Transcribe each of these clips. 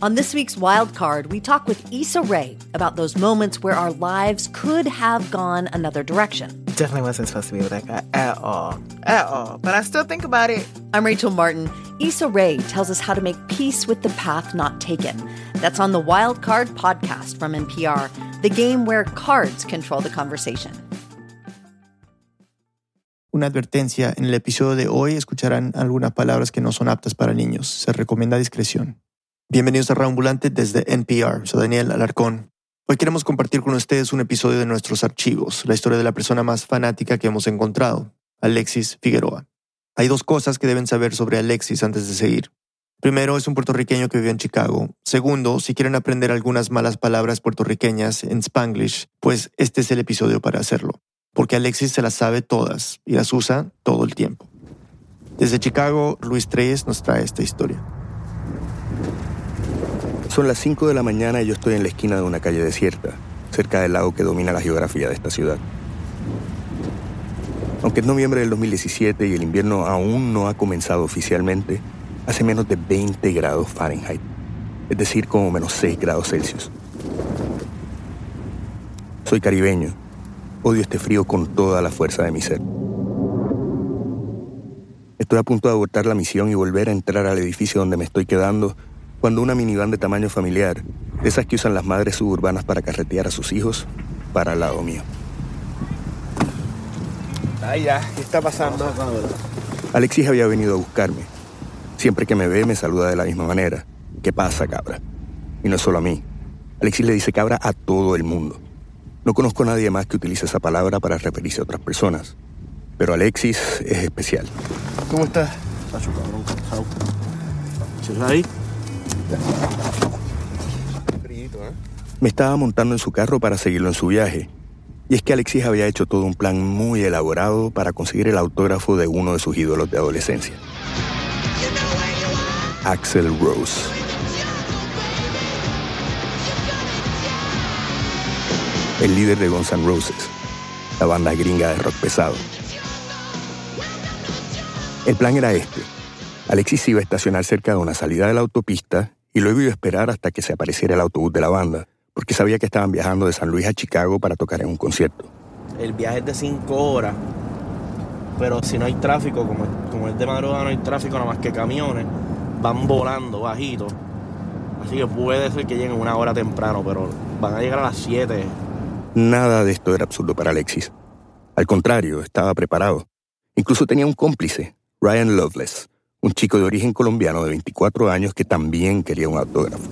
On this week's Wild Card, we talk with Issa Rae about those moments where our lives could have gone another direction. Definitely wasn't supposed to be with that guy at all. At all. But I still think about it. I'm Rachel Martin. Issa Rae tells us how to make peace with the path not taken. That's on the Wild Card podcast from NPR, the game where cards control the conversation. Una advertencia, en el episodio de hoy escucharán algunas palabras que no son aptas para niños. Se recomienda discreción. Bienvenidos a Raambulante desde NPR. Soy Daniel Alarcón. Hoy queremos compartir con ustedes un episodio de nuestros archivos, la historia de la persona más fanática que hemos encontrado, Alexis Figueroa. Hay dos cosas que deben saber sobre Alexis antes de seguir. Primero, es un puertorriqueño que vive en Chicago. Segundo, si quieren aprender algunas malas palabras puertorriqueñas en Spanglish, pues este es el episodio para hacerlo porque Alexis se las sabe todas y las usa todo el tiempo. Desde Chicago, Luis Treyes nos trae esta historia. Son las 5 de la mañana y yo estoy en la esquina de una calle desierta, cerca del lago que domina la geografía de esta ciudad. Aunque es noviembre del 2017 y el invierno aún no ha comenzado oficialmente, hace menos de 20 grados Fahrenheit, es decir, como menos 6 grados Celsius. Soy caribeño Odio este frío con toda la fuerza de mi ser. Estoy a punto de abortar la misión y volver a entrar al edificio donde me estoy quedando cuando una minivan de tamaño familiar, esas que usan las madres suburbanas para carretear a sus hijos, para al lado mío. Ay, ya, ¿qué está pasando? Alexis había venido a buscarme. Siempre que me ve me saluda de la misma manera. ¿Qué pasa, cabra? Y no es solo a mí. Alexis le dice cabra a todo el mundo. No conozco a nadie más que utilice esa palabra para referirse a otras personas. Pero Alexis es especial. ¿Cómo estás? ahí? Me estaba montando en su carro para seguirlo en su viaje. Y es que Alexis había hecho todo un plan muy elaborado para conseguir el autógrafo de uno de sus ídolos de adolescencia. Axel Rose. el líder de Guns N' Roses, la banda gringa de rock pesado. El plan era este. Alexis iba a estacionar cerca de una salida de la autopista y luego iba a esperar hasta que se apareciera el autobús de la banda, porque sabía que estaban viajando de San Luis a Chicago para tocar en un concierto. El viaje es de cinco horas, pero si no hay tráfico, como, como es de madrugada no hay tráfico, nada más que camiones, van volando bajito. Así que puede ser que lleguen una hora temprano, pero van a llegar a las 7 Nada de esto era absurdo para Alexis. Al contrario, estaba preparado. Incluso tenía un cómplice, Ryan Loveless, un chico de origen colombiano de 24 años que también quería un autógrafo.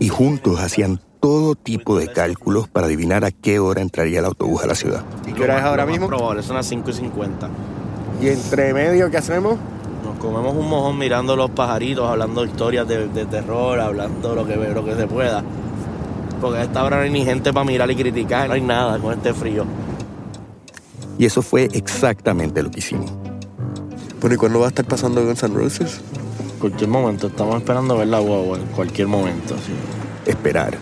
Y juntos hacían todo tipo de cálculos para adivinar a qué hora entraría el autobús a la ciudad. ¿Y qué hora es ahora mismo? Probable, son las 5 y 50. ¿Y entre medio qué hacemos? comemos un mojón mirando los pajaritos, hablando historias de, terror, hablando lo que, lo que se pueda. Porque a esta hora no hay ni gente para mirar y criticar, no hay nada con este frío. Y eso fue exactamente lo que hicimos. ¿Pero y cuándo va a estar pasando Guns N' Roses? Cualquier momento, estamos esperando ver la guagua, en cualquier momento. Sí. Esperar.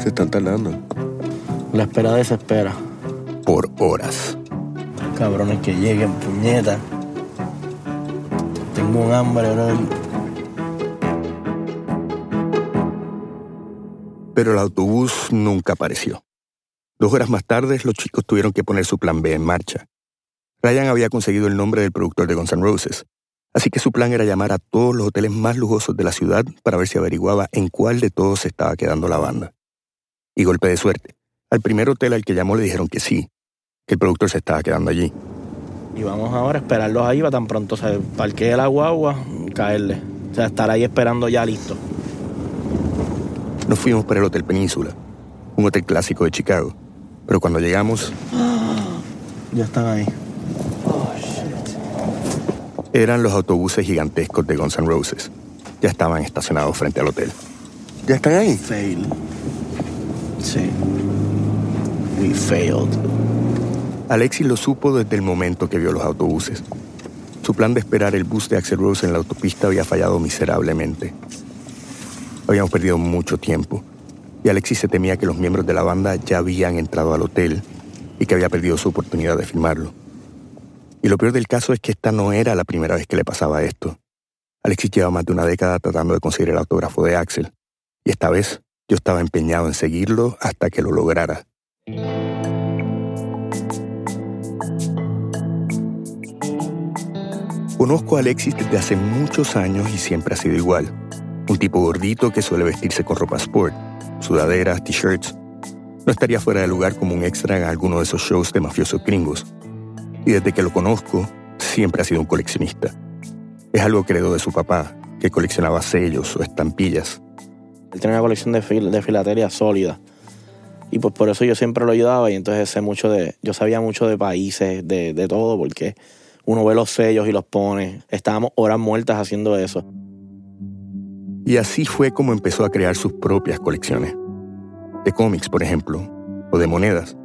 Se están tardando. La espera desespera. Por horas cabrones que lleguen, puñeta. Tengo un hambre, bro. Pero el autobús nunca apareció. Dos horas más tarde, los chicos tuvieron que poner su plan B en marcha. Ryan había conseguido el nombre del productor de Guns N' Roses, así que su plan era llamar a todos los hoteles más lujosos de la ciudad para ver si averiguaba en cuál de todos se estaba quedando la banda. Y golpe de suerte. Al primer hotel al que llamó le dijeron que sí, que el productor se estaba quedando allí. Y vamos ahora a esperarlos ahí, va tan pronto se parquee la guagua, caerle. O sea, estar ahí esperando ya listo. Nos fuimos para el Hotel Península, un hotel clásico de Chicago. Pero cuando llegamos... Ya están ahí. Eran los autobuses gigantescos de Guns N' Roses. Ya estaban estacionados frente al hotel. ¿Ya están ahí? Fail. Sí. We failed. Alexis lo supo desde el momento que vio los autobuses. Su plan de esperar el bus de Axel Rose en la autopista había fallado miserablemente. Habíamos perdido mucho tiempo y Alexis se temía que los miembros de la banda ya habían entrado al hotel y que había perdido su oportunidad de filmarlo. Y lo peor del caso es que esta no era la primera vez que le pasaba esto. Alexis lleva más de una década tratando de conseguir el autógrafo de Axel, y esta vez yo estaba empeñado en seguirlo hasta que lo lograra. Conozco a Alexis desde hace muchos años y siempre ha sido igual. Un tipo gordito que suele vestirse con ropa sport, sudaderas, t-shirts. No estaría fuera de lugar como un extra en alguno de esos shows de mafiosos gringos. Y desde que lo conozco, siempre ha sido un coleccionista. Es algo que heredó de su papá, que coleccionaba sellos o estampillas. Él tenía una colección de, fil filatelia sólida. Y pues por eso yo siempre lo ayudaba y entonces sé mucho de, yo sabía mucho de países, de, de todo, porque uno ve los sellos y los pone. Estábamos horas muertas haciendo eso. Y así fue como empezó a crear sus propias colecciones. De cómics, por ejemplo, o de monedas.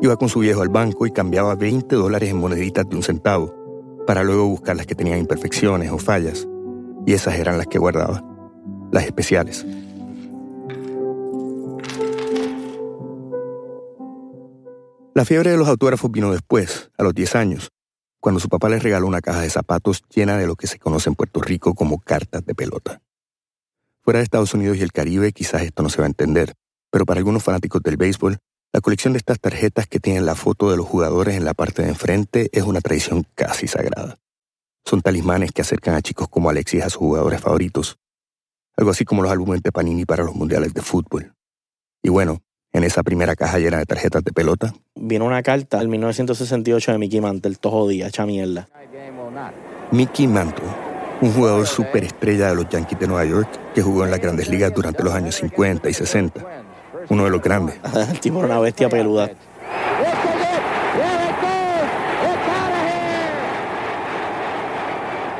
Iba con su viejo al banco y cambiaba 20 dólares en moneditas de un centavo, para luego buscar las que tenían imperfecciones o fallas. Y esas eran las que guardaba, las especiales. La fiebre de los autógrafos vino después, a los 10 años, cuando su papá le regaló una caja de zapatos llena de lo que se conoce en Puerto Rico como cartas de pelota. Fuera de Estados Unidos y el Caribe quizás esto no se va a entender, pero para algunos fanáticos del béisbol, la colección de estas tarjetas que tienen la foto de los jugadores en la parte de enfrente es una tradición casi sagrada. Son talismanes que acercan a chicos como Alexis a sus jugadores favoritos. Algo así como los álbumes de Panini para los mundiales de fútbol. Y bueno, en esa primera caja llena de tarjetas de pelota. Vino una carta al 1968 de Mickey Mantle, todo jodida, hecha mierda. Mickey Mantle, un jugador superestrella de los Yankees de Nueva York que jugó en las grandes ligas durante los años 50 y 60. Uno de los grandes. El tipo era una bestia peluda.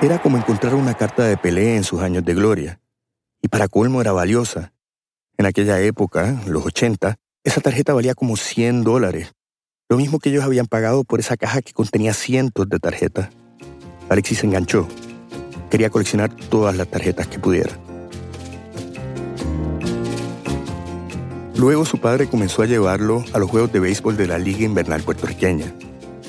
Era como encontrar una carta de Pelé en sus años de gloria. Y para colmo era valiosa. En aquella época, los 80, esa tarjeta valía como 100 dólares. Lo mismo que ellos habían pagado por esa caja que contenía cientos de tarjetas. Alexis se enganchó. Quería coleccionar todas las tarjetas que pudiera. Luego su padre comenzó a llevarlo a los juegos de béisbol de la Liga Invernal Puertorriqueña,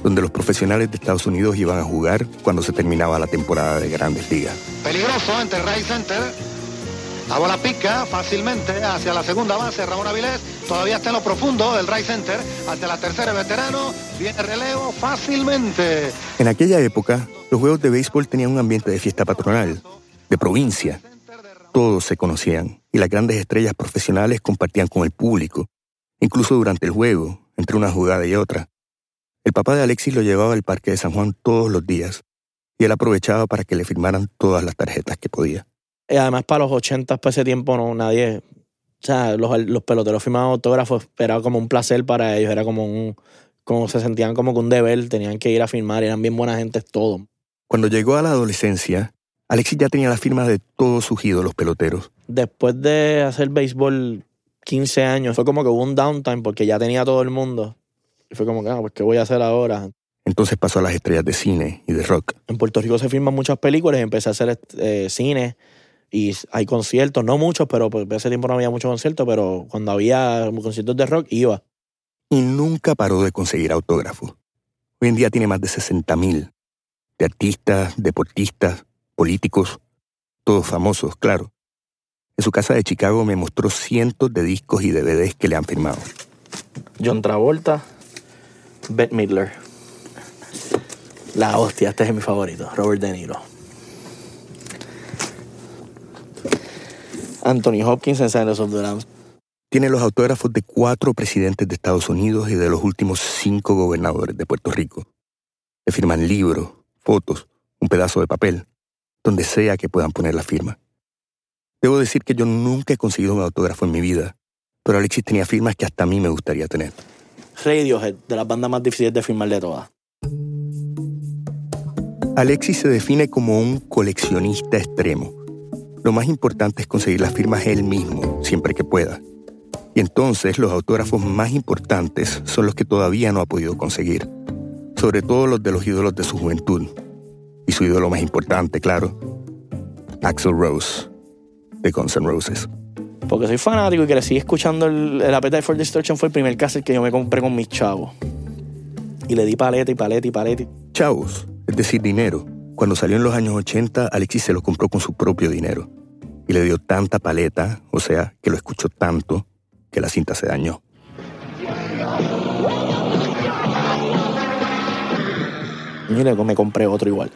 donde los profesionales de Estados Unidos iban a jugar cuando se terminaba la temporada de Grandes Ligas. Peligroso entre right center. La bola pica fácilmente hacia la segunda base. Ramón Avilés todavía está en lo profundo del right center. Ante la tercera veterano. Viene relevo fácilmente. En aquella época, los juegos de béisbol tenían un ambiente de fiesta patronal, de provincia. Todos se conocían y las grandes estrellas profesionales compartían con el público, incluso durante el juego, entre una jugada y otra. El papá de Alexis lo llevaba al parque de San Juan todos los días y él aprovechaba para que le firmaran todas las tarjetas que podía. Y además, para los 80, para ese tiempo, no, nadie. O sea, los, los peloteros firmaban autógrafos, era como un placer para ellos, era como un. Como se sentían como que un deber, tenían que ir a firmar, eran bien buena gente todo. Cuando llegó a la adolescencia, Alexis ya tenía la firma de todos sus ídolos peloteros. Después de hacer béisbol 15 años, fue como que hubo un downtime porque ya tenía todo el mundo. Y fue como que, ah, pues, ¿qué voy a hacer ahora? Entonces pasó a las estrellas de cine y de rock. En Puerto Rico se firman muchas películas y empecé a hacer eh, cine y hay conciertos, no muchos, pero por ese tiempo no había muchos conciertos, pero cuando había conciertos de rock iba. Y nunca paró de conseguir autógrafos. Hoy en día tiene más de 60 mil. De artistas, deportistas, políticos, todos famosos, claro. En su casa de Chicago me mostró cientos de discos y DVDs que le han firmado. John Travolta, Bette Midler. La hostia, este es mi favorito, Robert De Niro. Anthony Hopkins en Silence of the Lambs. Tiene los autógrafos de cuatro presidentes de Estados Unidos y de los últimos cinco gobernadores de Puerto Rico. Le firman libros, fotos, un pedazo de papel, donde sea que puedan poner la firma. Debo decir que yo nunca he conseguido un autógrafo en mi vida, pero Alexis tenía firmas que hasta a mí me gustaría tener. Radiohead, de las bandas más difíciles de firmar de todas. Alexis se define como un coleccionista extremo. Lo más importante es conseguir las firmas él mismo, siempre que pueda. Y entonces los autógrafos más importantes son los que todavía no ha podido conseguir, sobre todo los de los ídolos de su juventud. Y su ídolo más importante, claro, Axel Rose, de Guns N' Roses. Porque soy fanático y crecí escuchando el, el Appetite for Destruction fue el primer cassette que yo me compré con mis chavos. Y le di paleta y paleta y paleta. Chavos, es decir, dinero. Cuando salió en los años 80, Alexis se lo compró con su propio dinero. Y le dio tanta paleta, o sea, que lo escuchó tanto, que la cinta se dañó. Mire, me compré otro igual.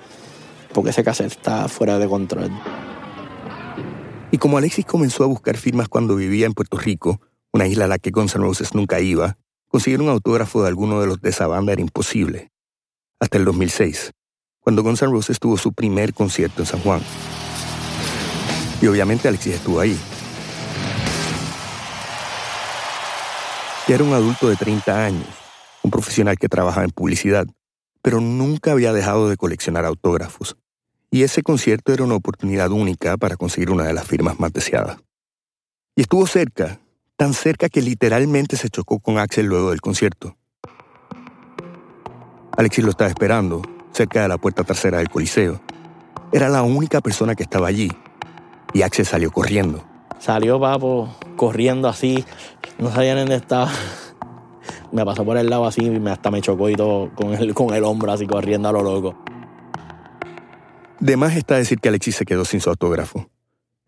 Porque ese cassette está fuera de control. Y como Alexis comenzó a buscar firmas cuando vivía en Puerto Rico, una isla a la que Guns N' Roses nunca iba, conseguir un autógrafo de alguno de los de esa banda era imposible. Hasta el 2006, cuando Guns N' Roses su primer concierto en San Juan. Y obviamente Alexis estuvo ahí. Ya era un adulto de 30 años, un profesional que trabajaba en publicidad, pero nunca había dejado de coleccionar autógrafos. Y ese concierto era una oportunidad única para conseguir una de las firmas más deseadas. Y estuvo cerca, tan cerca que literalmente se chocó con Axel luego del concierto. Alexis lo estaba esperando, cerca de la puerta trasera del Coliseo. Era la única persona que estaba allí. Y Axel salió corriendo. Salió papo corriendo así, no sabía dónde estaba. Me pasó por el lado así y me, hasta me chocó y todo con el, con el hombro así corriendo a lo loco. De más está decir que Alexis se quedó sin su autógrafo.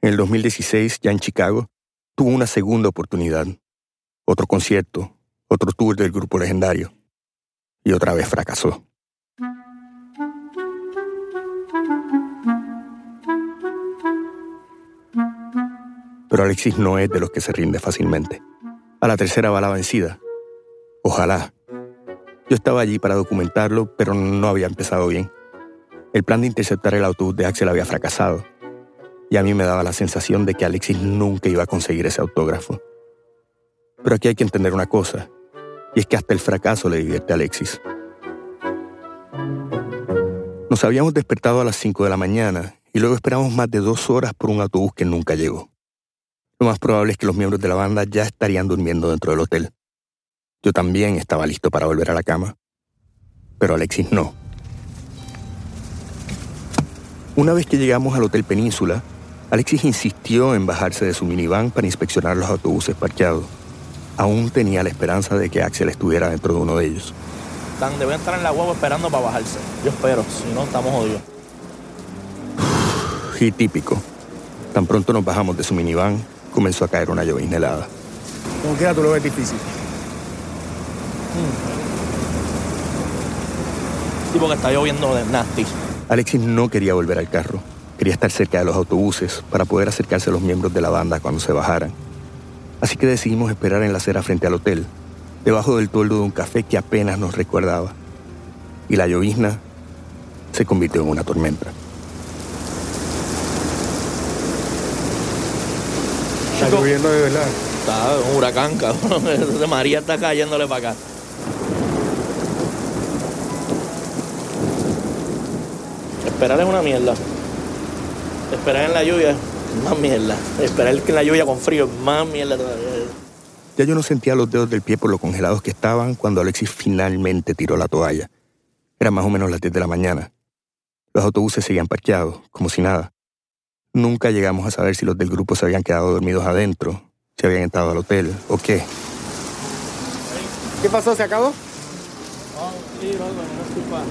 En el 2016, ya en Chicago, tuvo una segunda oportunidad. Otro concierto, otro tour del grupo legendario. Y otra vez fracasó. Pero Alexis no es de los que se rinde fácilmente. A la tercera va la vencida. Ojalá. Yo estaba allí para documentarlo, pero no había empezado bien. El plan de interceptar el autobús de Axel había fracasado. Y a mí me daba la sensación de que Alexis nunca iba a conseguir ese autógrafo. Pero aquí hay que entender una cosa, y es que hasta el fracaso le divierte a Alexis. Nos habíamos despertado a las 5 de la mañana y luego esperamos más de dos horas por un autobús que nunca llegó. Lo más probable es que los miembros de la banda ya estarían durmiendo dentro del hotel. Yo también estaba listo para volver a la cama. Pero Alexis no. Una vez que llegamos al Hotel Península, Alexis insistió en bajarse de su minivan para inspeccionar los autobuses parqueados. Aún tenía la esperanza de que Axel estuviera dentro de uno de ellos. Están, deben estar en la huevo esperando para bajarse. Yo espero, si no, estamos jodidos. Y típico. Tan pronto nos bajamos de su minivan, comenzó a caer una llovizna helada. Como quiera, tú lo ves difícil. Sí, porque está lloviendo de nasty. Alexis no quería volver al carro. Quería estar cerca de los autobuses para poder acercarse a los miembros de la banda cuando se bajaran. Así que decidimos esperar en la acera frente al hotel, debajo del toldo de un café que apenas nos recordaba. Y la llovizna se convirtió en una tormenta. Está lloviendo de verdad. Está un huracán, cabrón. María está cayéndole para acá. Esperar es una mierda. Esperar en la lluvia es más mierda. Esperar en la lluvia con frío es más mierda todavía. Ya yo no sentía los dedos del pie por lo congelados que estaban cuando Alexis finalmente tiró la toalla. Era más o menos las 10 de la mañana. Los autobuses seguían parqueados, como si nada. Nunca llegamos a saber si los del grupo se habían quedado dormidos adentro, si habían entrado al hotel o qué. ¿Qué pasó? ¿Se acabó? sí, no es culpa.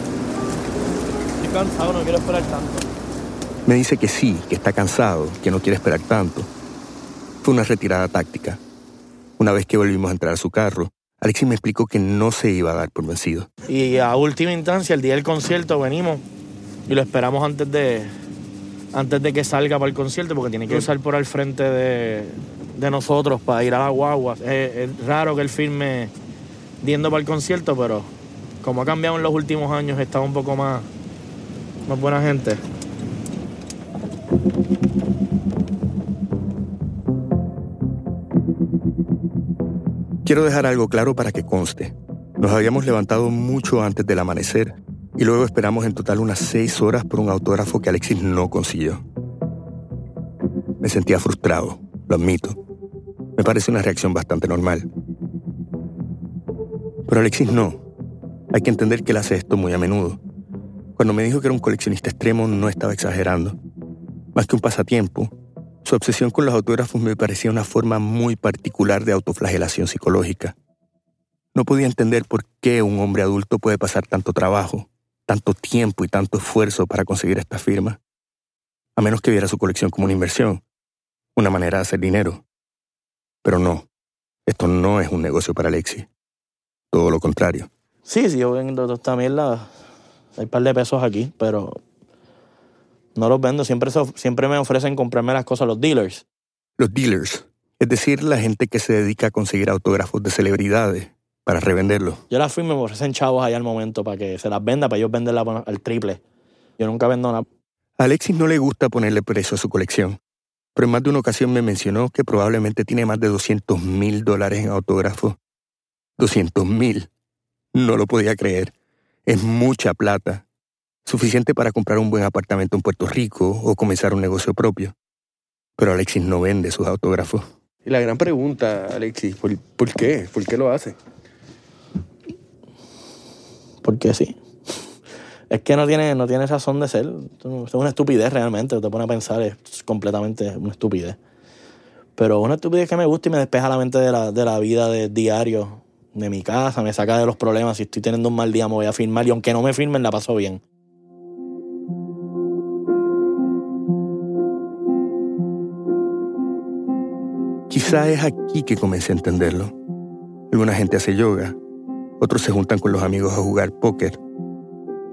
Estoy cansado, no quiero esperar tanto. Me dice que sí, que está cansado, que no quiere esperar tanto. Fue una retirada táctica. Una vez que volvimos a entrar a su carro, Alexis me explicó que no se iba a dar por vencido. Y a última instancia, el día del concierto, venimos y lo esperamos antes de, antes de que salga para el concierto, porque tiene que usar por al frente de, de nosotros para ir a la guagua. Es, es raro que él firme yendo para el concierto, pero como ha cambiado en los últimos años, está un poco más, más buena gente. Quiero dejar algo claro para que conste. Nos habíamos levantado mucho antes del amanecer y luego esperamos en total unas seis horas por un autógrafo que Alexis no consiguió. Me sentía frustrado, lo admito. Me parece una reacción bastante normal. Pero Alexis no. Hay que entender que él hace esto muy a menudo. Cuando me dijo que era un coleccionista extremo, no estaba exagerando. Más que un pasatiempo, su obsesión con los autógrafos me parecía una forma muy particular de autoflagelación psicológica. No podía entender por qué un hombre adulto puede pasar tanto trabajo, tanto tiempo y tanto esfuerzo para conseguir esta firma, a menos que viera su colección como una inversión, una manera de hacer dinero. Pero no, esto no es un negocio para Alexis. Todo lo contrario. Sí, sí, yo vendo toda esta mierda. Hay un par de pesos aquí, pero no los vendo. Siempre, so- siempre me ofrecen comprarme las cosas los dealers. Los dealers, es decir, la gente que se dedica a conseguir autógrafos de celebridades para revenderlos. Yo las firmo y me ofrecen chavos allá al momento para que se las venda, para ellos venderla al triple. Yo nunca vendo nada. A Alexis no le gusta ponerle precio a su colección, pero en más de una ocasión me mencionó que probablemente tiene más de 200 mil dólares en autógrafos. 200 mil. No lo podía creer. Es mucha plata. Suficiente para comprar un buen apartamento en Puerto Rico o comenzar un negocio propio. Pero Alexis no vende sus autógrafos. Y la gran pregunta, Alexis, ¿por, por qué? ¿Por qué lo hace? Porque sí. Es que no tiene, no tiene razón de ser. Es una estupidez realmente. Te pone a pensar, es completamente una estupidez. Pero una estupidez que me gusta y me despeja la mente de la, de la vida de diario, de mi casa, me saca de los problemas. Si estoy teniendo un mal día, me voy a firmar. Y aunque no me firmen, la paso bien. Quizá es aquí que comencé a entenderlo. Alguna gente hace yoga, otros se juntan con los amigos a jugar póker,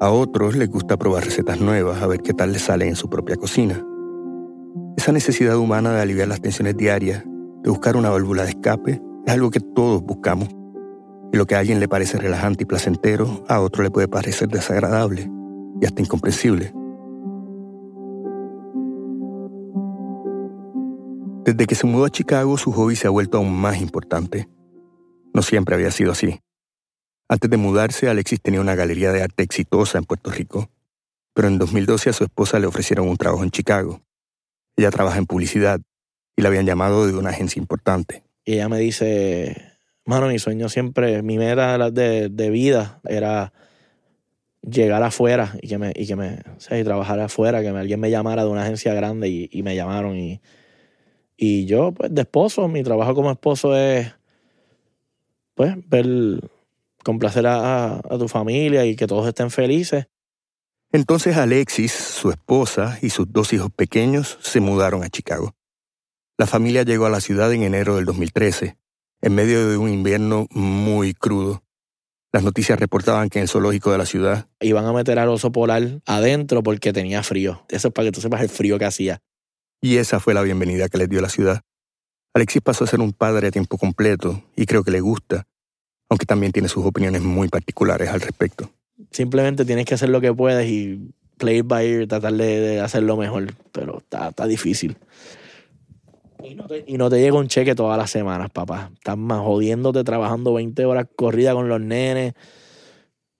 a otros les gusta probar recetas nuevas a ver qué tal les sale en su propia cocina. Esa necesidad humana de aliviar las tensiones diarias, de buscar una válvula de escape, es algo que todos buscamos. Y lo que a alguien le parece relajante y placentero, a otro le puede parecer desagradable y hasta incomprensible. Desde que se mudó a Chicago, su hobby se ha vuelto aún más importante. No siempre había sido así. Antes de mudarse, Alexis tenía una galería de arte exitosa en Puerto Rico, pero en 2012 a su esposa le ofrecieron un trabajo en Chicago. Ella trabaja en publicidad y la habían llamado de una agencia importante. Y ella me dice, mano, mi sueño siempre, mi meta de, de vida era llegar afuera y que me, y que me, o sea, y trabajar afuera, que alguien me llamara de una agencia grande y, y me llamaron y, y yo, pues, de esposo, mi trabajo como esposo es, pues, ver, complacer a, tu familia y que todos estén felices. Entonces Alexis, su esposa y sus dos hijos pequeños se mudaron a Chicago. La familia llegó a la ciudad en enero del 2013, en medio de un invierno muy crudo. Las noticias reportaban que en el zoológico de la ciudad Iban a meter al oso polar adentro porque tenía frío. Eso es para que tú sepas el frío que hacía. Y esa fue la bienvenida que les dio la ciudad. Alexis pasó a ser un padre a tiempo completo y creo que le gusta, aunque también tiene sus opiniones muy particulares al respecto. Simplemente tienes que hacer lo que puedes y play it by ear, tratar de, de hacerlo mejor. Pero está, difícil. Y no, te, y no te llega un cheque todas las semanas, papá. Estás más jodiéndote, trabajando 20 horas corrida con los nenes.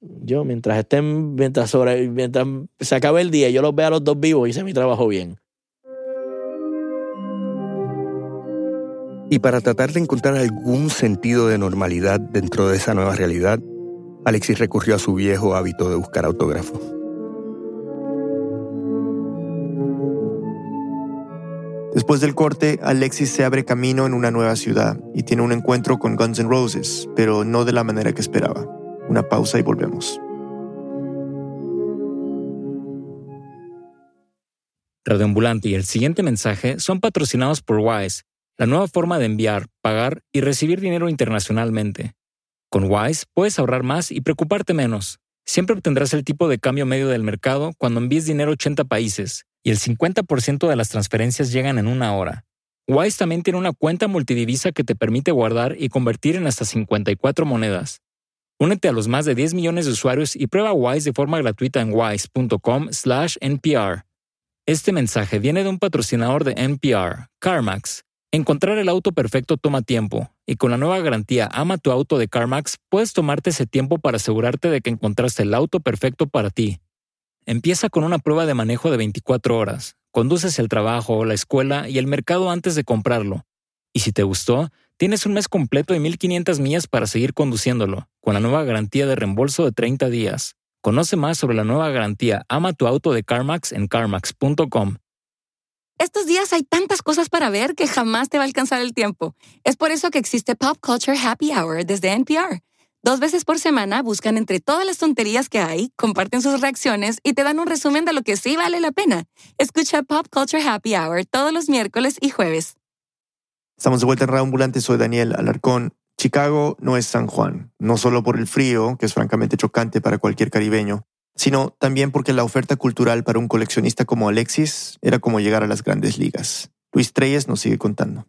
Yo, mientras estén, mientras, sobre, mientras se acabe el día y yo los vea a los dos vivos, hice mi trabajo bien. Y para tratar de encontrar algún sentido de normalidad dentro de esa nueva realidad, Alexis recurrió a su viejo hábito de buscar autógrafos. Después del corte, Alexis se abre camino en una nueva ciudad y tiene un encuentro con Guns N' Roses, pero no de la manera que esperaba. Una pausa y volvemos. Radioambulante y el siguiente mensaje son patrocinados por Wise, la nueva forma de enviar, pagar y recibir dinero internacionalmente. Con Wise puedes ahorrar más y preocuparte menos. Siempre obtendrás el tipo de cambio medio del mercado cuando envíes dinero a 80 países y el 50% de las transferencias llegan en una hora. Wise también tiene una cuenta multidivisa que te permite guardar y convertir en hasta 54 monedas. Únete a los más de 10 millones de usuarios y prueba Wise de forma gratuita en wise.com/npr. Este mensaje viene de un patrocinador de NPR, CarMax. Encontrar el auto perfecto toma tiempo, y con la nueva garantía Ama tu auto de CarMax puedes tomarte ese tiempo para asegurarte de que encontraste el auto perfecto para ti. Empieza con una prueba de manejo de 24 horas. Conduces el trabajo, la escuela y el mercado antes de comprarlo. Y si te gustó, tienes un mes completo y 1500 millas para seguir conduciéndolo, con la nueva garantía de reembolso de 30 días. Conoce más sobre la nueva garantía Ama tu auto de CarMax en carmax.com. Estos días hay tantas cosas para ver que jamás te va a alcanzar el tiempo. Es por eso que existe Pop Culture Happy Hour desde NPR. Dos veces por semana buscan entre todas las tonterías que hay, comparten sus reacciones y te dan un resumen de lo que sí vale la pena. Escucha Pop Culture Happy Hour todos los miércoles y jueves. Estamos de vuelta en Radio Ambulante, soy Daniel Alarcón. Chicago no es San Juan, no solo por el frío, que es francamente chocante para cualquier caribeño, sino también porque la oferta cultural para un coleccionista como Alexis era como llegar a las grandes ligas. Luis Treyes nos sigue contando.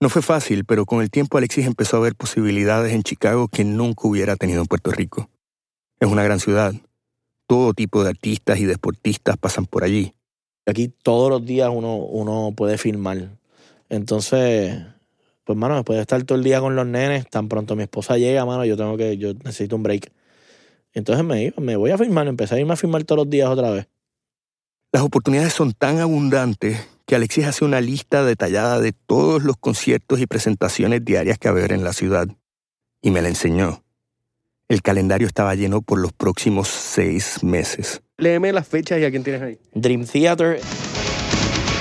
No fue fácil, pero con el tiempo Alexis empezó a ver posibilidades en Chicago que nunca hubiera tenido en Puerto Rico. Es una gran ciudad. Todo tipo de artistas y deportistas pasan por allí. Aquí todos los días uno, uno puede filmar. Entonces, pues mano, después de estar todo el día con los nenes, tan pronto mi esposa llega, mano, yo tengo que, yo necesito un break. Entonces me iba, me voy a filmar, empecé a irme a filmar todos los días otra vez. Las oportunidades son tan abundantes que Alexis hace una lista detallada de todos los conciertos y presentaciones diarias que haber en la ciudad. Y me la enseñó. El calendario estaba lleno por los próximos seis meses. Léeme las fechas y a quién tienes ahí. Dream Theater,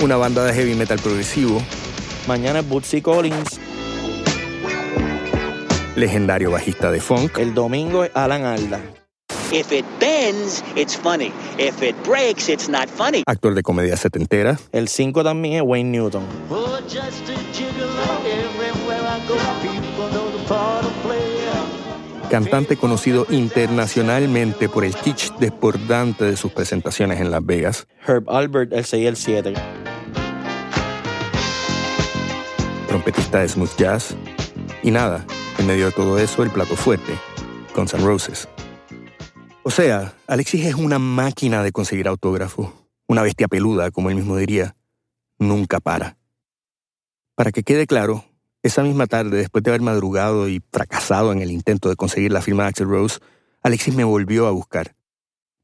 Una banda de heavy metal progresivo, mañana es Bootsy Collins, legendario bajista de funk, el domingo es Alan Alda. If it bends, it's funny. If it breaks, it's not funny. actor de comedia setentera, El 5 también es Wayne Newton. Oh, just a cantante conocido internacionalmente por el kitsch desbordante de sus presentaciones en Las Vegas, Herb Albert, el 6 y el 7. trompetista de smooth jazz, y nada, en medio de todo eso, el plato fuerte, Guns N' Roses. O sea, Alexis es una máquina de conseguir autógrafo, una bestia peluda, como él mismo diría. Nunca para. Para que quede claro, esa misma tarde, después de haber madrugado y fracasado en el intento de conseguir la firma de Axel Rose, Alexis me volvió a buscar.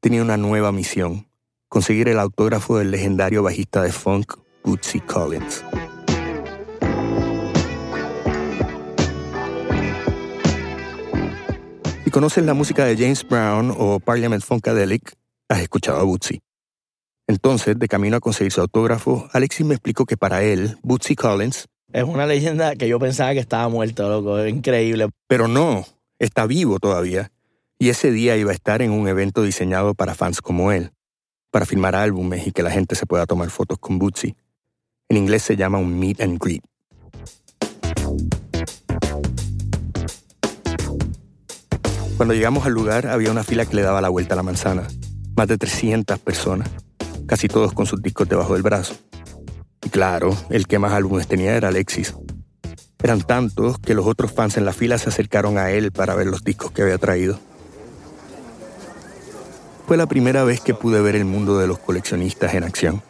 Tenía una nueva misión, conseguir el autógrafo del legendario bajista de funk, Bootsy Collins. Si conoces la música de James Brown o Parliament Funkadelic, has escuchado a Bootsy. Entonces, de camino a conseguir su autógrafo, Alexis me explicó que para él, Bootsy Collins, Es una leyenda que yo pensaba que estaba muerto, loco. Increíble. pero no, está vivo todavía, y ese día iba a estar en un evento diseñado para fans como él, para filmar álbumes y que la gente se pueda tomar fotos con Bootsy. En inglés se llama un meet and greet. Cuando llegamos al lugar había una fila que le daba la vuelta a la manzana. Más de 300 personas, casi todos con sus discos debajo del brazo. Y claro, el que más álbumes tenía era Alexis. Eran tantos que los otros fans en la fila se acercaron a él para ver los discos que había traído. Fue la primera vez que pude ver el mundo de los coleccionistas en acción.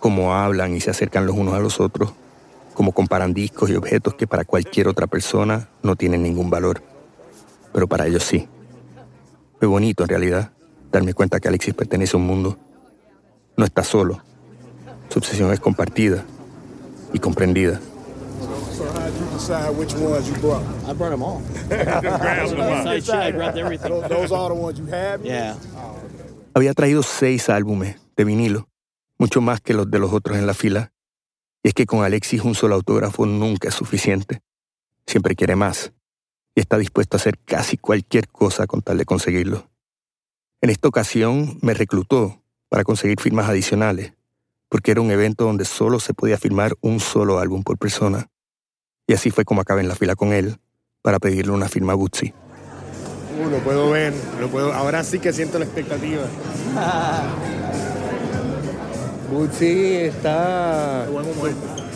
Cómo hablan y se acercan los unos a los otros, cómo comparan discos y objetos que para cualquier otra persona no tienen ningún valor. Pero para ellos sí. Fue bonito en realidad darme cuenta que Alexis pertenece a un mundo. No está solo. Su obsesión es compartida y comprendida. So how did you decide which ones you brought? I brought them all. Those, I grabbed everything. those are the ones you have? Yeah. Había traído seis álbumes de vinilo, mucho más que los de los otros en la fila. Y es que con Alexis un solo autógrafo nunca es suficiente. Siempre quiere más. Y está dispuesto a hacer casi cualquier cosa con tal de conseguirlo. En esta ocasión me reclutó para conseguir firmas adicionales, porque era un evento donde solo se podía firmar un solo álbum por persona. Y así fue como acabé en la fila con él, para pedirle una firma a Bootsy. Uh, lo puedo ver, lo puedo. Ahora sí que siento la expectativa. Bootsy está.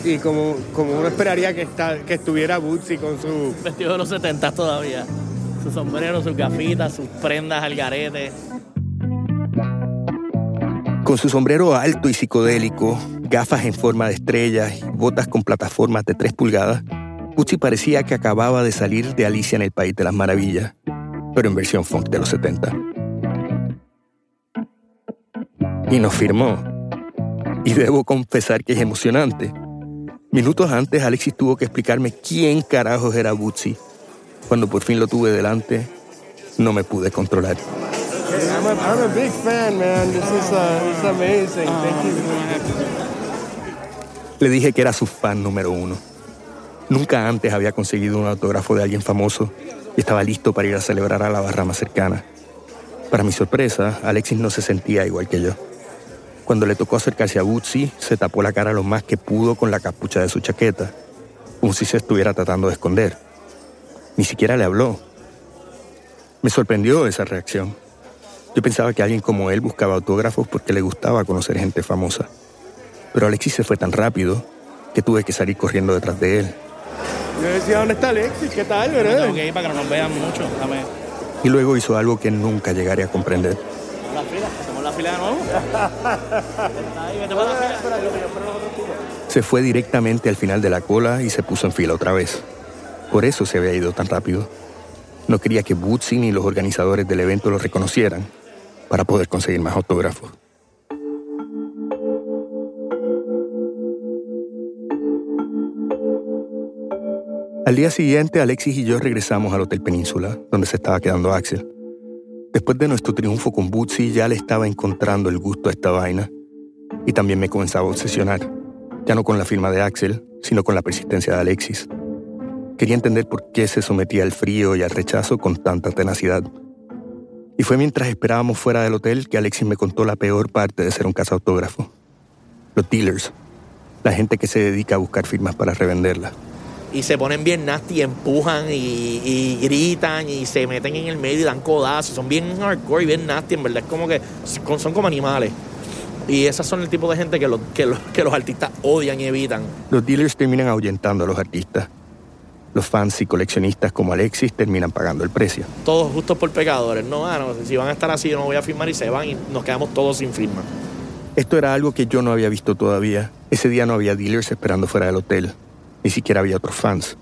Y como, como uno esperaría que, está, que estuviera Bootsy con su. Vestido de los 70 todavía. Sus sombreros, sus gafitas, sus prendas al garete. Con su sombrero alto y psicodélico, gafas en forma de estrellas y botas con plataformas de 3 pulgadas, Bootsy parecía que acababa de salir de Alicia en el País de las Maravillas, pero en versión funk de los 70. Y nos firmó. Y debo confesar que es emocionante. Minutos antes, Alexis tuvo que explicarme quién carajos era Bootsy. Cuando por fin lo tuve delante, no me pude controlar. I'm a, I'm a big fan, man. This is, uh, this is amazing. Thank you. Le dije que era su fan número uno. Nunca antes había conseguido un autógrafo de alguien famoso y estaba listo para ir a celebrar a la barra más cercana. Para mi sorpresa, Alexis no se sentía igual que yo. Cuando le tocó acercarse a Bootsy, se tapó la cara lo más que pudo con la capucha de su chaqueta, como si se estuviera tratando de esconder. Ni siquiera le habló. Me sorprendió esa reacción. Yo pensaba que alguien como él buscaba autógrafos porque le gustaba conocer gente famosa. Pero Alexis se fue tan rápido que tuve que salir corriendo detrás de él. Yo decía, ¿dónde está Alexis? ¿Qué tal, verdad? Tengo que ir para que no nos vean mucho. Dame Y luego hizo algo que nunca llegaré a comprender. la fila. La fila de. Se fue directamente al final de la cola y se puso en fila otra vez. Por eso se había ido tan rápido. No quería que Bootsy ni los organizadores del evento lo reconocieran para poder conseguir más autógrafos. Al día siguiente, Alexis y yo regresamos al Hotel Península, donde se estaba quedando Axel. Después de nuestro triunfo con Bootsy, ya le estaba encontrando el gusto a esta vaina. Y también me comenzaba a obsesionar, ya no con la firma de Axel, sino con la persistencia de Alexis. Quería entender por qué se sometía al frío y al rechazo con tanta tenacidad. Y fue mientras esperábamos fuera del hotel que Alexis me contó la peor parte de ser un cazautógrafo. Los dealers, la gente que se dedica a buscar firmas para revenderlas. Y se ponen bien nasty, empujan y, y gritan y se meten en el medio y dan codazos. Son bien hardcore y bien nasty, en verdad. Es como que son son como animales. Y esas son el tipo de gente que los, que los, que los artistas odian y evitan. Los dealers terminan ahuyentando a los artistas. Los fans y coleccionistas como Alexis terminan pagando el precio. Todos justos por pecadores. No, ah, no, si van a estar así, yo no voy a firmar y se van y nos quedamos todos sin firma. Esto era algo que yo no había visto todavía. Ese día no había dealers esperando fuera del hotel. Ni siquiera había otros fans.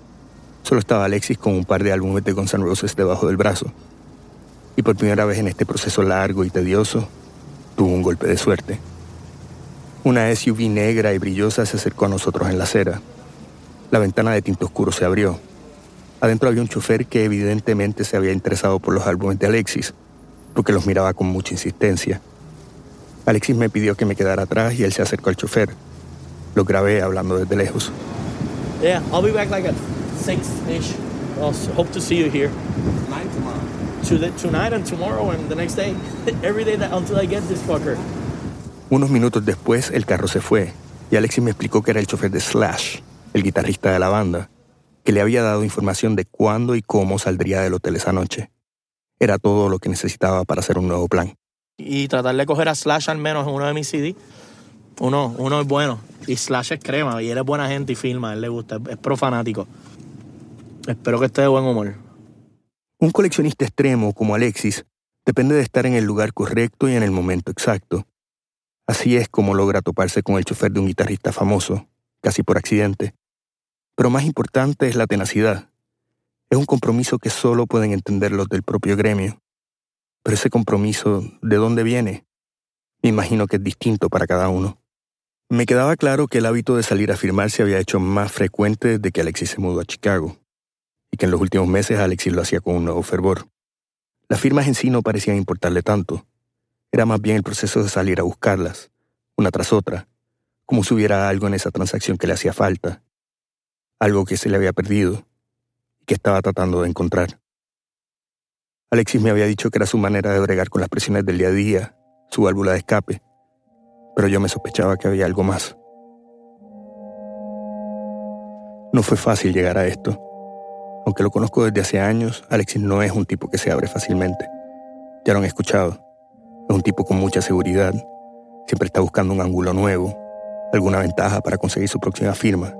Solo estaba Alexis con un par de álbumes de Guns N' Roses debajo del brazo. Y por primera vez en este proceso largo y tedioso, tuvo un golpe de suerte. Una SUV negra y brillosa se acercó a nosotros en la acera. La ventana de tinto oscuro se abrió. Adentro había un chofer que evidentemente se había interesado por los álbumes de Alexis, porque los miraba con mucha insistencia. Alexis me pidió que me quedara atrás y él se acercó al chofer. Lo grabé hablando desde lejos. Yeah, I'll be back like at six-ish. I'll s- hope to see you here. Tonight, tomorrow. tonight and tomorrow and the next day. Every day that, until I get this fucker. Unos minutos después, el carro se fue y Alexis me explicó que era el chofer de Slash, el guitarrista de la banda, que le había dado información de cuándo y cómo saldría del hotel esa noche. Era todo lo que necesitaba para hacer un nuevo plan. Y tratar de coger a Slash al menos en uno de mis CD. Uno, uno es bueno. Y Slash es crema. Y él es buena gente y filma. A él le gusta. Es pro fanático. Espero que esté de buen humor. Un coleccionista extremo como Alexis depende de estar en el lugar correcto y en el momento exacto. Así es como logra toparse con el chofer de un guitarrista famoso, casi por accidente. Pero más importante es la tenacidad. Es un compromiso que solo pueden entender los del propio gremio. Pero ese compromiso, ¿de dónde viene? Me imagino que es distinto para cada uno. Me quedaba claro que el hábito de salir a firmar se había hecho más frecuente desde que Alexis se mudó a Chicago, y que en los últimos meses Alexis lo hacía con un nuevo fervor. Las firmas en sí no parecían importarle tanto. Era más bien el proceso de salir a buscarlas, una tras otra, como si hubiera algo en esa transacción que le hacía falta, algo que se le había perdido y que estaba tratando de encontrar. Alexis me había dicho que era su manera de bregar con las presiones del día a día, su válvula de escape, pero yo me sospechaba que había algo más. No fue fácil llegar a esto. Aunque lo conozco desde hace años, Alexis no es un tipo que se abre fácilmente. Ya lo han escuchado. Es un tipo con mucha seguridad. Siempre está buscando un ángulo nuevo, alguna ventaja para conseguir su próxima firma.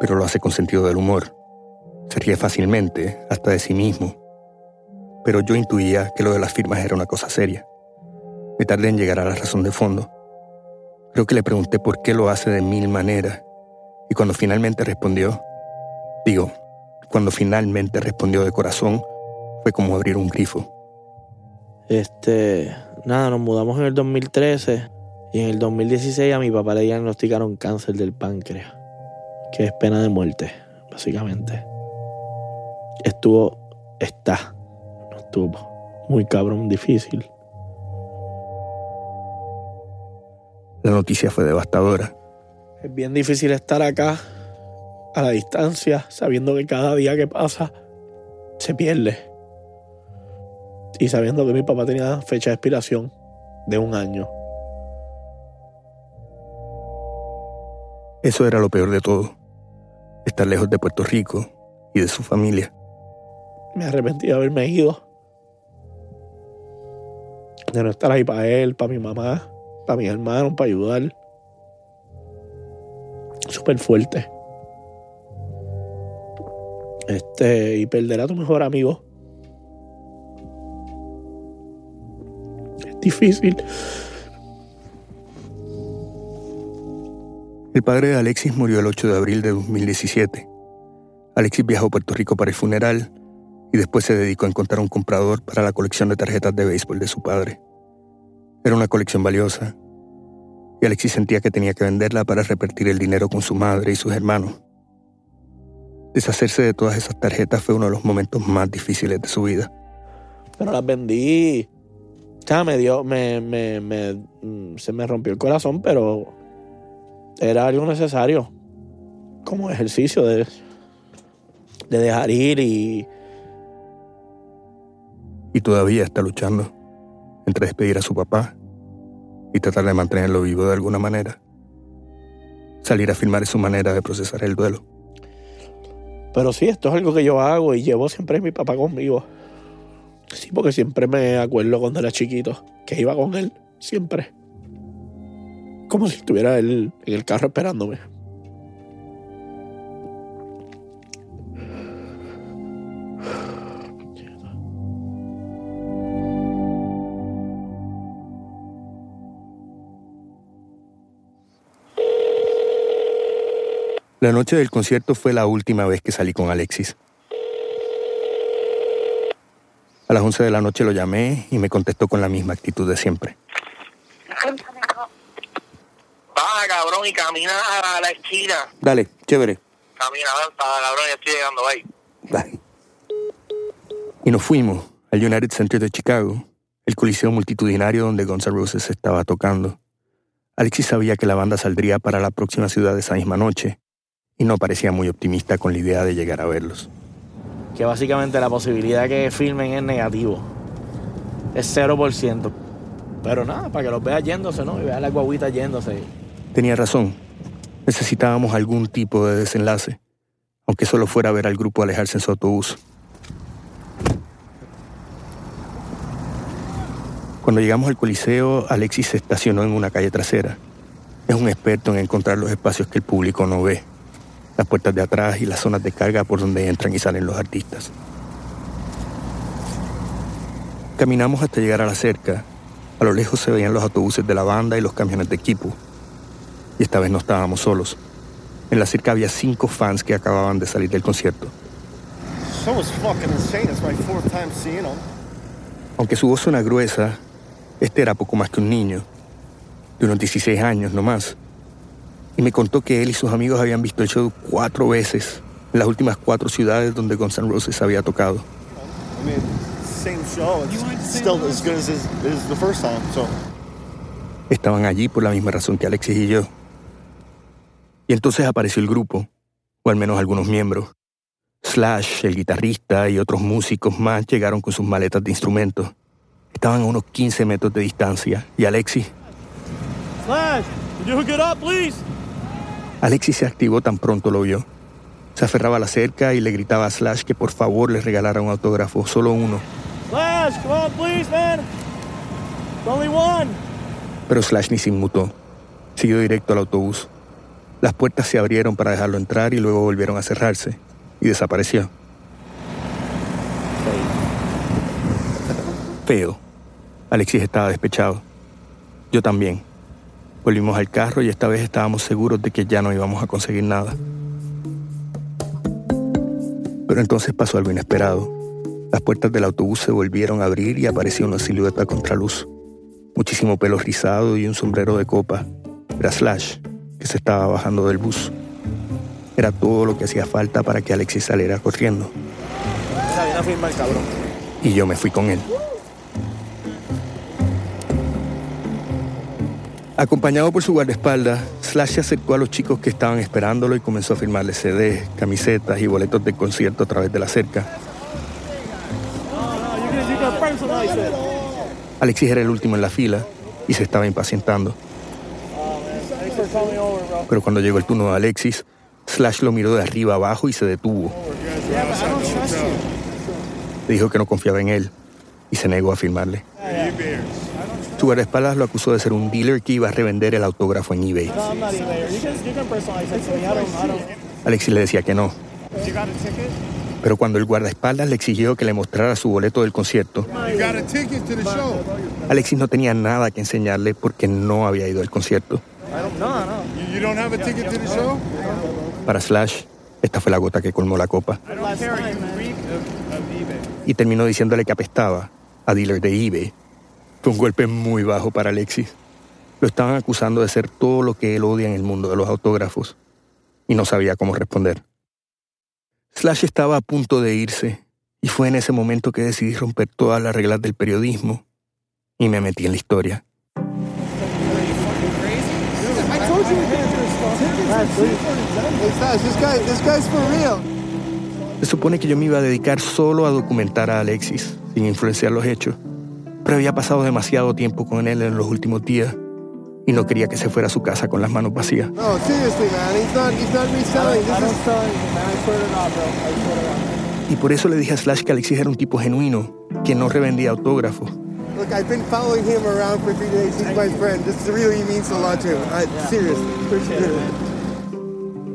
Pero lo hace con sentido del humor. Se ríe fácilmente, hasta de sí mismo. Pero yo intuía que lo de las firmas era una cosa seria. Me tardé en llegar a la razón de fondo. Creo que le pregunté por qué lo hace de mil maneras. Y cuando finalmente respondió, digo, cuando finalmente respondió de corazón, fue como abrir un grifo. Este, nada, nos mudamos en el 2013 y en el 2016 a mi papá le diagnosticaron cáncer del páncreas, que es pena de muerte, básicamente. Estuvo, está, no estuvo, muy cabrón, difícil. La noticia fue devastadora. Es bien difícil estar acá, a la distancia, sabiendo que cada día que pasa se pierde. Y sabiendo que mi papá tenía fecha de expiración de un año. Eso era lo peor de todo. Estar lejos de Puerto Rico y de su familia. Me arrepentí de haberme ido. De no estar ahí para él, para mi mamá, para mis hermanos, para ayudar. Súper fuerte. Este, y perder a tu mejor amigo. Es difícil. El padre de Alexis murió el 8 de abril de 2017. Alexis viajó a Puerto Rico para el funeral y después se dedicó a encontrar un comprador para la colección de tarjetas de béisbol de su padre. Era una colección valiosa y Alexis sentía que tenía que venderla para repartir el dinero con su madre y sus hermanos. Deshacerse de todas esas tarjetas fue uno de los momentos más difíciles de su vida. Pero las vendí. O sea, me dio, me, me, me, mm, se me rompió el corazón, pero era algo necesario. Como ejercicio de, de dejar ir y, Y todavía está luchando entre despedir a su papá y tratar de mantenerlo vivo de alguna manera. Salir a filmar es su manera de procesar el duelo. Pero sí, esto es algo que yo hago y llevo siempre a mi papá conmigo. Sí, porque siempre me acuerdo cuando era chiquito que iba con él, siempre. Como si estuviera él en el carro esperándome. La noche del concierto fue la última vez que salí con Alexis. A las 11 de la noche lo llamé y me contestó con la misma actitud de siempre. Baja, cabrón, y camina a la esquina. Dale, chévere. Camina, baja, cabrón, ya estoy llegando ahí. Bye. Y nos fuimos al United Center de Chicago, el coliseo multitudinario donde Guns N' Roses estaba tocando. Alexis sabía que la banda saldría para la próxima ciudad esa misma noche y no parecía muy optimista con la idea de llegar a verlos. Que básicamente la posibilidad que filmen es negativo. Es 0%. Pero nada, para que los veas yéndose, ¿no? Y veas la guaguita yéndose. Tenía razón. Necesitábamos algún tipo de desenlace, aunque solo fuera ver al grupo alejarse en su autobús. Cuando llegamos al coliseo, Alexis se estacionó en una calle trasera. Es un experto en encontrar los espacios que el público no ve, las puertas de atrás y las zonas de carga por donde entran y salen los artistas. Caminamos hasta llegar a la cerca. A lo lejos se veían los autobuses de la banda y los camiones de equipo. Y esta vez no estábamos solos. En la cerca había cinco fans que acababan de salir del concierto. Him. Aunque su voz suena gruesa, este era poco más que un niño, de unos 16 años no más. Y me contó que él y sus amigos habían visto el show cuatro veces, en las últimas cuatro ciudades donde Guns N' Roses había tocado. I mean, same show. It's still as good as, as the first time. So Estaban allí por la misma razón que Alexis y yo. Y entonces apareció el grupo, o al menos algunos miembros. Slash, el guitarrista y otros músicos más llegaron con sus maletas de instrumentos. Estaban a unos 15 metros de distancia y Alexis, Slash, can you hook it up, please? Alexis se activó tan pronto lo vio. Se aferraba a la cerca y le gritaba a Slash que por favor le regalara un autógrafo, solo uno. Slash, come on, please, man. It's only one. Pero Slash ni se inmutó. Siguió directo al autobús. Las puertas se abrieron para dejarlo entrar y luego volvieron a cerrarse. Y desapareció. Feo. Alexis estaba despechado. Yo también. Volvimos al carro y esta vez estábamos seguros de que ya no íbamos a conseguir nada. Pero entonces pasó algo inesperado. Las puertas del autobús se volvieron a abrir y apareció una silueta a contraluz. Muchísimo pelo rizado y un sombrero de copa. Era Slash, que se estaba bajando del bus. Era todo lo que hacía falta para que Alexis saliera corriendo. A firmar, cabrón. Y yo me fui con él. Acompañado por su guardaespaldas, Slash se acercó a los chicos que estaban esperándolo y comenzó a firmarles CDs, camisetas y boletos de concierto a través de la cerca. Alexis era el último en la fila y se estaba impacientando. Pero cuando llegó el turno de Alexis, Slash lo miró de arriba abajo y se detuvo. Le dijo que no confiaba en él y se negó a firmarle. Su guardaespaldas lo acusó de ser un dealer que iba a revender el autógrafo en eBay. Alexis le decía que no. Pero cuando el guardaespaldas le exigió que le mostrara su boleto del concierto, Alexis no tenía nada que enseñarle porque no había ido al concierto. Para Slash, esta fue la gota que colmó la copa. Y terminó diciéndole que apestaba a dealer de eBay. Fue un golpe muy bajo para Alexis. Lo estaban acusando de ser todo lo que él odia en el mundo de los autógrafos. Y no sabía cómo responder. Slash estaba a punto de irse, y fue en ese momento que decidí romper todas las reglas del periodismo y me metí en la historia. Se supone que yo me iba a dedicar solo a documentar a Alexis, sin influenciar los hechos. Pero había pasado demasiado tiempo con él en los últimos días y no quería que se fuera a su casa con las manos vacías. Y por eso le dije a Slash que Alexis era un tipo genuino, que no revendía autógrafos. Look, I've been following him around for three days. He's my friend. This really means a lot to him. I, seriously. Appreciate it.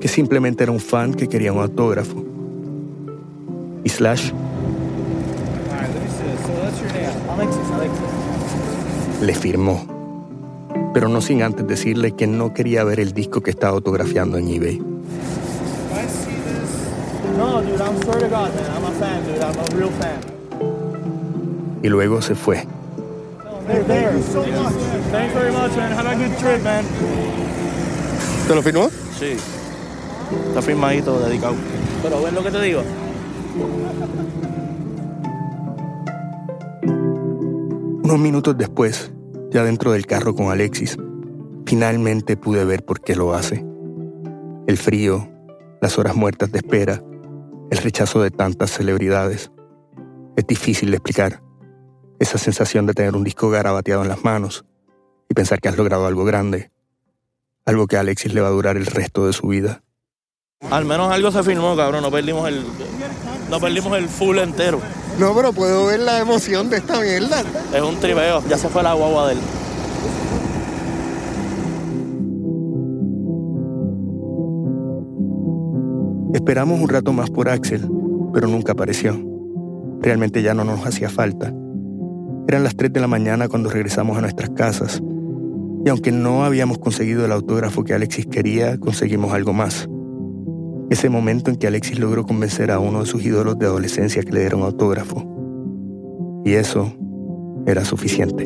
que simplemente era un fan que quería un autógrafo. Y Slash le firmó, pero no sin antes decirle que no quería ver el disco que estaba autografiando en eBay. No, dude, I'm swear to God, man. I'm a fan, dude. I'm a real fan. Y luego se fue. They're there. Thanks very much, man. Have a good trip, man. ¿Te lo firmó? Sí. Está firmadito, dedicado. Pero ves lo que te digo. Unos minutos después, ya dentro del carro con Alexis, finalmente pude ver por qué lo hace. El frío, las horas muertas de espera, el rechazo de tantas celebridades. Es difícil de explicar. Esa sensación de tener un disco garabateado en las manos y pensar que has logrado algo grande. Algo que a Alexis le va a durar el resto de su vida. Al menos algo se firmó, cabrón. No perdimos el, no perdimos el full entero. No, pero puedo ver la emoción de esta mierda. Es un tribeo. Ya se fue la guagua de él. Esperamos un rato más por Axel, pero nunca apareció. Realmente ya no nos hacía falta. Eran las 3 de la mañana cuando regresamos a nuestras casas. Y aunque no habíamos conseguido el autógrafo que Alexis quería, conseguimos algo más. Ese momento en que Alexis logró convencer a uno de sus ídolos de adolescencia que le diera un autógrafo. Y eso era suficiente.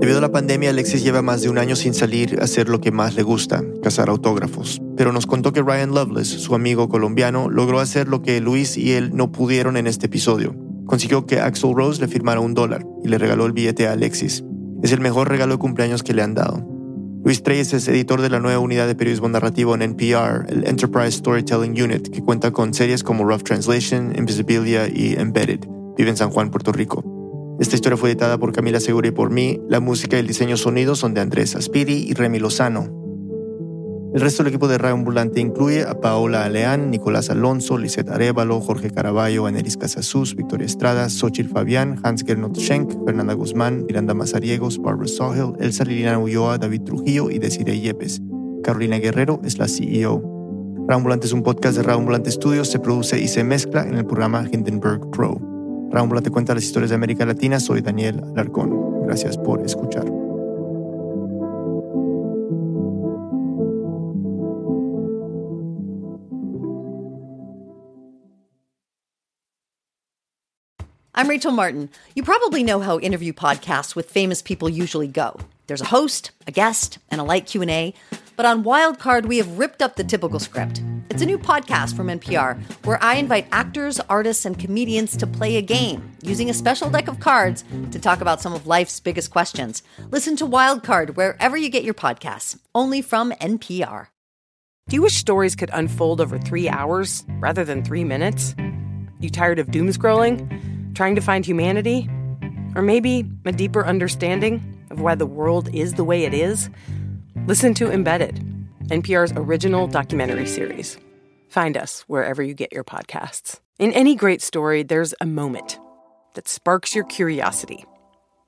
Debido a la pandemia, Alexis lleva más de un año sin salir a hacer lo que más le gusta, cazar autógrafos. Pero nos contó que Ryan Loveless, su amigo colombiano, logró hacer lo que Luis y él no pudieron en este episodio. Consiguió que Axel Rose le firmara un dólar y le regaló el billete a Alexis. Es el mejor regalo de cumpleaños que le han dado. Luis Treyes es editor de la nueva unidad de periodismo narrativo en NPR, el Enterprise Storytelling Unit, que cuenta con series como Rough Translation, Invisibilia y Embedded. Vive en San Juan, Puerto Rico. Esta historia fue editada por Camila Segura y por mí. La música y el diseño sonido son de Andrés Aspiri y Remy Lozano. El resto del equipo de Radio Ambulante incluye a Paola Aleán, Nicolás Alonso, Lisette Arevalo, Jorge Caraballo, Anelis Casasus, Victoria Estrada, Xochitl Fabián, Hans Gernot Schenk, Fernanda Guzmán, Miranda Mazariegos, Barbara Sahel, Elsa Liliana Ulloa, David Trujillo y Desiree Yepes. Carolina Guerrero es la CEO. Radio Ambulante es un podcast de Radio Ambulante Studios, se produce y se mezcla en el programa Hindenburg Pro. Radio Ambulante cuenta las historias de América Latina, soy Daniel Alarcón. Gracias por escuchar. I'm Rachel Martin. You probably know how interview podcasts with famous people usually go. There's a host, a guest, and a light Q&A. But on Wildcard, we have ripped up the typical script. It's a new podcast from NPR where I invite actors, artists, and comedians to play a game using a special deck of cards to talk about some of life's biggest questions. Listen to Wildcard wherever you get your podcasts, only from NPR. Do you wish stories could unfold over three hours rather than three minutes? You tired of doom scrolling? Trying to find humanity? Or maybe a deeper understanding of why the world is the way it is? Listen to Embedded, NPR's original documentary series. Find us wherever you get your podcasts. In any great story, there's a moment that sparks your curiosity,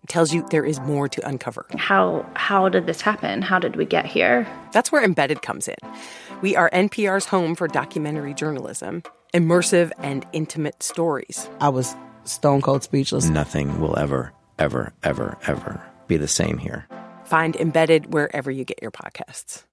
tells you there is more to uncover. How how did this happen? How did we get here? That's where Embedded comes in. We are NPR's home for documentary journalism, immersive and intimate stories. I was stone cold speechless. Nothing will ever, ever, ever, ever be the same here. Find Embedded wherever you get your podcasts.